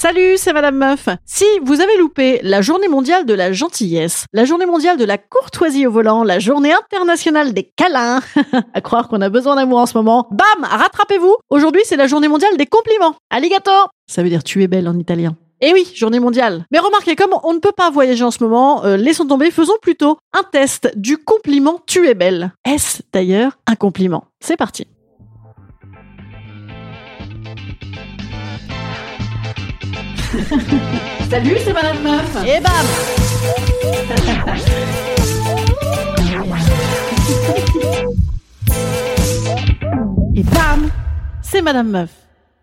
Salut, c'est Madame Meuf. Si vous avez loupé la journée mondiale de la gentillesse, la journée mondiale de la courtoisie au volant, la journée internationale des câlins, à croire qu'on a besoin d'amour en ce moment, bam, rattrapez-vous. Aujourd'hui, c'est la journée mondiale des compliments. Alligato Ça veut dire tu es belle en italien. Eh oui, journée mondiale. Mais remarquez, comme on ne peut pas voyager en ce moment, euh, laissons tomber, faisons plutôt un test du compliment tu es belle. Est-ce d'ailleurs un compliment? C'est parti. Salut, c'est Madame Meuf. Et bam Et bam C'est Madame Meuf.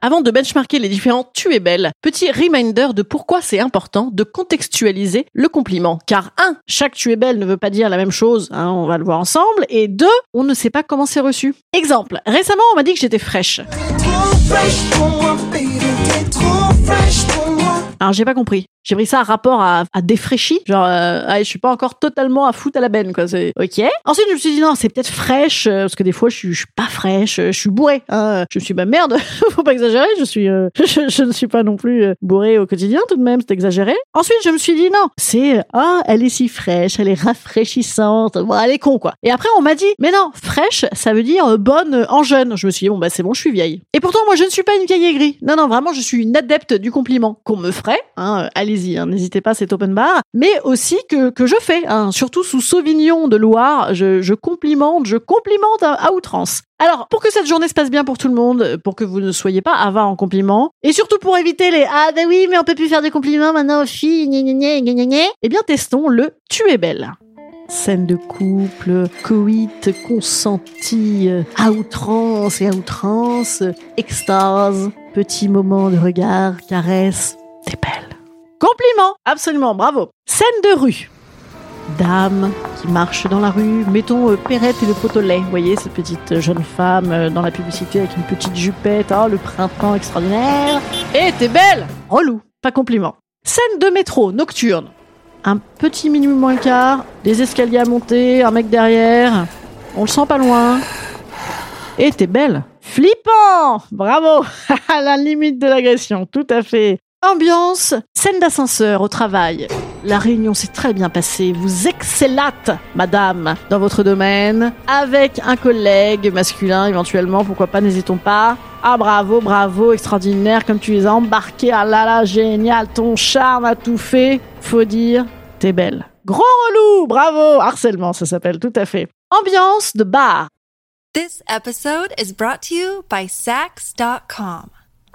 Avant de benchmarker les différents tu es belle, petit reminder de pourquoi c'est important de contextualiser le compliment. Car un, chaque tu es belle ne veut pas dire la même chose, hein, on va le voir ensemble, et deux, on ne sait pas comment c'est reçu. Exemple, récemment on m'a dit que j'étais fraîche. Alors j'ai pas compris. J'ai pris ça à rapport à, à défraîchi, genre euh, je suis pas encore totalement à foutre à la benne quoi. C'est ok. Ensuite je me suis dit non c'est peut-être fraîche euh, parce que des fois je suis, suis pas fraîche, euh, je suis bourrée. Hein. Je me suis bah merde, faut pas exagérer. Je suis euh, je, je ne suis pas non plus euh, bourrée au quotidien tout de même, c'est exagéré. Ensuite je me suis dit non c'est ah elle est si fraîche, elle est rafraîchissante. Bon elle est con quoi. Et après on m'a dit mais non fraîche ça veut dire euh, bonne euh, en jeune. Je me suis dit bon bah c'est bon je suis vieille. Et pourtant moi je ne suis pas une vieille aigrie. Non non vraiment je suis une adepte du compliment qu'on me ferait. Hein, euh, allez-y, hein, n'hésitez pas, c'est open bar. Mais aussi que, que je fais, hein, surtout sous Sauvignon de Loire, je, je complimente, je complimente à, outrance. Alors, pour que cette journée se passe bien pour tout le monde, pour que vous ne soyez pas avare en compliments, et surtout pour éviter les ah ben oui, mais on peut plus faire des compliments maintenant aux filles, eh bien testons le tu es belle. Scène de couple, coït, consenti, euh, à outrance et à outrance, extase, petit moment de regard, caresse, t'es belle. Compliment, absolument, bravo. Scène de rue. Dame qui marche dans la rue, mettons euh, Perrette et le pot au lait, vous voyez, cette petite euh, jeune femme euh, dans la publicité avec une petite jupette, oh le printemps extraordinaire. Et t'es belle Relou, pas compliment. Scène de métro, nocturne. Un petit minimum moins quart, des escaliers à monter, un mec derrière, on le sent pas loin. Et t'es belle Flippant Bravo À la limite de l'agression, tout à fait. Ambiance, scène d'ascenseur au travail. La réunion s'est très bien passée. Vous excellate, madame, dans votre domaine, avec un collègue masculin éventuellement, pourquoi pas, n'hésitons pas. Ah bravo, bravo, extraordinaire, comme tu les as embarqués. Ah là là, génial, ton charme a tout fait. Faut dire, t'es belle. Grand relou, bravo, harcèlement, ça s'appelle tout à fait. Ambiance de bar. This episode is brought to you by Sax.com.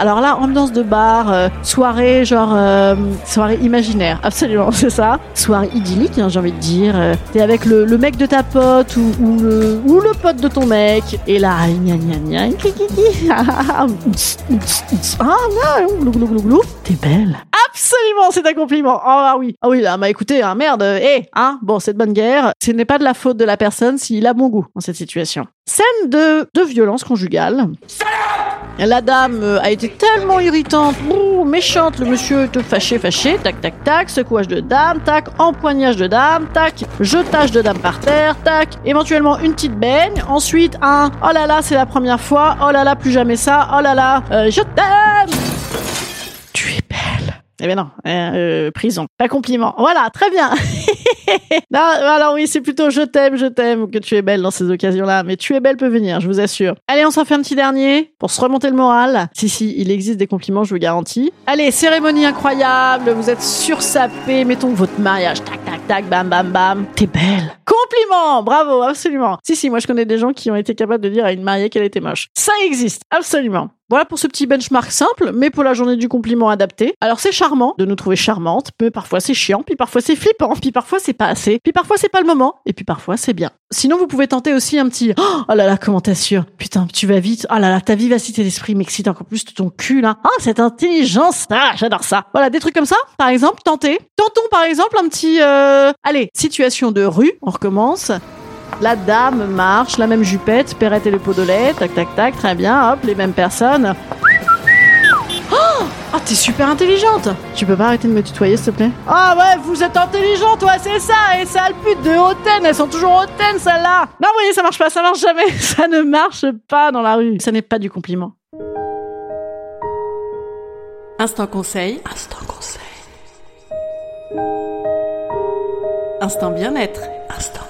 Alors là, ambiance de bar, euh, soirée, genre euh, soirée imaginaire, absolument, c'est ça. Soirée idyllique, hein, j'ai envie de dire. Euh, T'es avec le, le mec de ta pote ou, ou le, ou le pote de ton mec, et là, gna gna gna, ah, glou. T'es belle. Absolument, c'est un compliment. Oh ah oui, ah oui, là, bah écoutez, hein, merde, eh, hein, bon, c'est de bonne guerre. Ce n'est pas de la faute de la personne s'il a bon goût dans cette situation. Scène de, de violence conjugale. La dame euh, a été tellement irritante, Ouh, méchante. Le monsieur te fâché, fâché, tac, tac, tac, secouage de dame, tac, empoignage de dame, tac, jetage de dame par terre, tac, éventuellement une petite baigne, ensuite un oh là là, c'est la première fois, oh là là, plus jamais ça, oh là là, euh, je t'aime Tu es belle eh bien non, euh, prison, pas compliment. Voilà, très bien. non, alors oui, c'est plutôt je t'aime, je t'aime que tu es belle dans ces occasions-là, mais tu es belle peut venir, je vous assure. Allez, on s'en fait un petit dernier pour se remonter le moral. Si, si, il existe des compliments, je vous garantis. Allez, cérémonie incroyable, vous êtes sursapé, mettons votre mariage, tac, tac, tac, bam, bam, bam. T'es belle. Compliment, bravo, absolument. Si, si, moi je connais des gens qui ont été capables de dire à une mariée qu'elle était moche. Ça existe, absolument. Voilà pour ce petit benchmark simple, mais pour la journée du compliment adapté. Alors c'est charmant de nous trouver charmantes, mais parfois c'est chiant, puis parfois c'est flippant, puis parfois c'est pas assez, puis parfois c'est pas le moment, et puis parfois c'est bien. Sinon vous pouvez tenter aussi un petit oh là là comment t'assures? Putain tu vas vite, oh là là ta vivacité d'esprit m'excite encore plus de ton cul là. Ah cette intelligence, ah j'adore ça. Voilà des trucs comme ça. Par exemple tentez, tentons par exemple un petit euh... allez situation de rue, on recommence. La dame marche, la même jupette, Perrette et le pot de lait, tac tac tac, très bien, hop, les mêmes personnes. Oh, oh t'es super intelligente Tu peux pas arrêter de me tutoyer, s'il te plaît? Ah ouais, vous êtes intelligente, toi, c'est ça Et ça le pute de hautaine, elles sont toujours hautaines, celles-là Non, vous voyez, ça marche pas, ça marche jamais Ça ne marche pas dans la rue. Ça n'est pas du compliment. Instant conseil. Instant conseil. Instant bien-être. Instant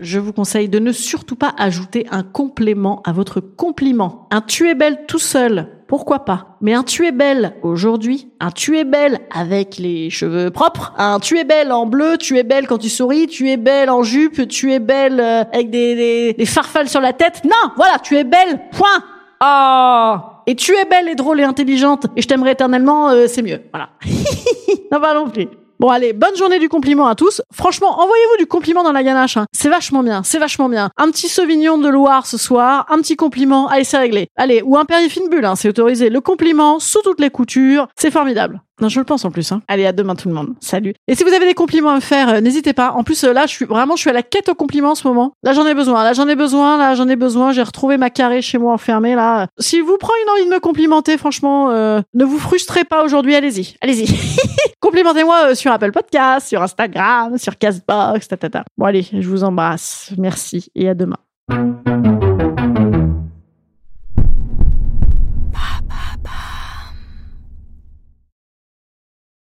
je vous conseille de ne surtout pas ajouter un complément à votre compliment. Un tu es belle tout seul, pourquoi pas? Mais un tu es belle aujourd'hui, un tu es belle avec les cheveux propres, un tu es belle en bleu, tu es belle quand tu souris, tu es belle en jupe, tu es belle euh, avec des, des, farfales sur la tête. Non, voilà, tu es belle, point. Ah Et tu es belle et drôle et intelligente et je t'aimerai éternellement, euh, c'est mieux. Voilà. non, pas non plus. Bon allez, bonne journée du compliment à tous. Franchement, envoyez-vous du compliment dans la ganache. Hein. C'est vachement bien, c'est vachement bien. Un petit Sauvignon de Loire ce soir, un petit compliment, allez c'est réglé. Allez, ou un périfine bulle, hein, c'est autorisé. Le compliment sous toutes les coutures, c'est formidable. Non, je le pense en plus. Hein. Allez, à demain tout le monde. Salut. Et si vous avez des compliments à me faire, euh, n'hésitez pas. En plus, euh, là, je suis vraiment, je suis à la quête aux compliments en ce moment. Là, j'en ai besoin. Là, j'en ai besoin. Là, j'en ai besoin. J'ai retrouvé ma carré chez moi enfermée. Là, si vous prenez une envie de me complimenter, franchement, euh, ne vous frustrez pas aujourd'hui. Allez-y, allez-y. Complimentez-moi sur Apple Podcast, sur Instagram, sur Castbox, ta, ta, ta. Bon, allez, je vous embrasse. Merci et à demain.